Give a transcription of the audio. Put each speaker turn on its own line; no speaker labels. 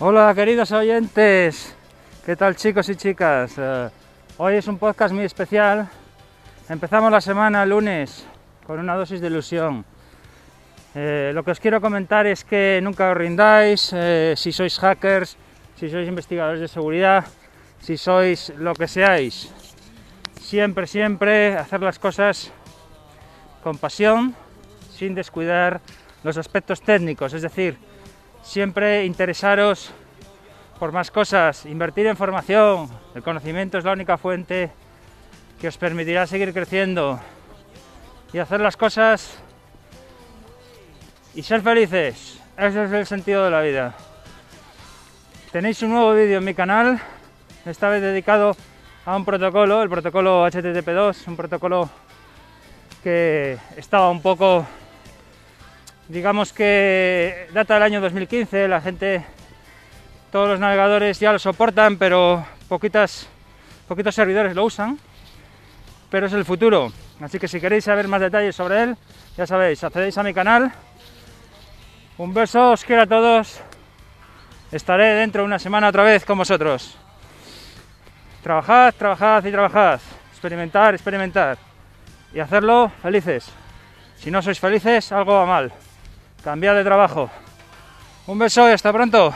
Hola queridos oyentes, ¿qué tal chicos y chicas? Eh, hoy es un podcast muy especial. Empezamos la semana lunes con una dosis de ilusión. Eh, lo que os quiero comentar es que nunca os rindáis, eh, si sois hackers, si sois investigadores de seguridad, si sois lo que seáis. Siempre, siempre hacer las cosas con pasión, sin descuidar los aspectos técnicos, es decir, siempre interesaros por más cosas, invertir en formación, el conocimiento es la única fuente que os permitirá seguir creciendo y hacer las cosas y ser felices. Ese es el sentido de la vida. Tenéis un nuevo vídeo en mi canal, esta vez dedicado a un protocolo, el protocolo HTTP2, un protocolo que estaba un poco digamos que data del año 2015, la gente, todos los navegadores ya lo soportan, pero poquitas, poquitos servidores lo usan, pero es el futuro. Así que si queréis saber más detalles sobre él, ya sabéis, accedéis a mi canal. Un beso, os quiero a todos. Estaré dentro de una semana otra vez con vosotros. Trabajad, trabajad y trabajad. Experimentar, experimentar. Y hacerlo felices. Si no sois felices, algo va mal. Cambiad de trabajo. Un beso y hasta pronto.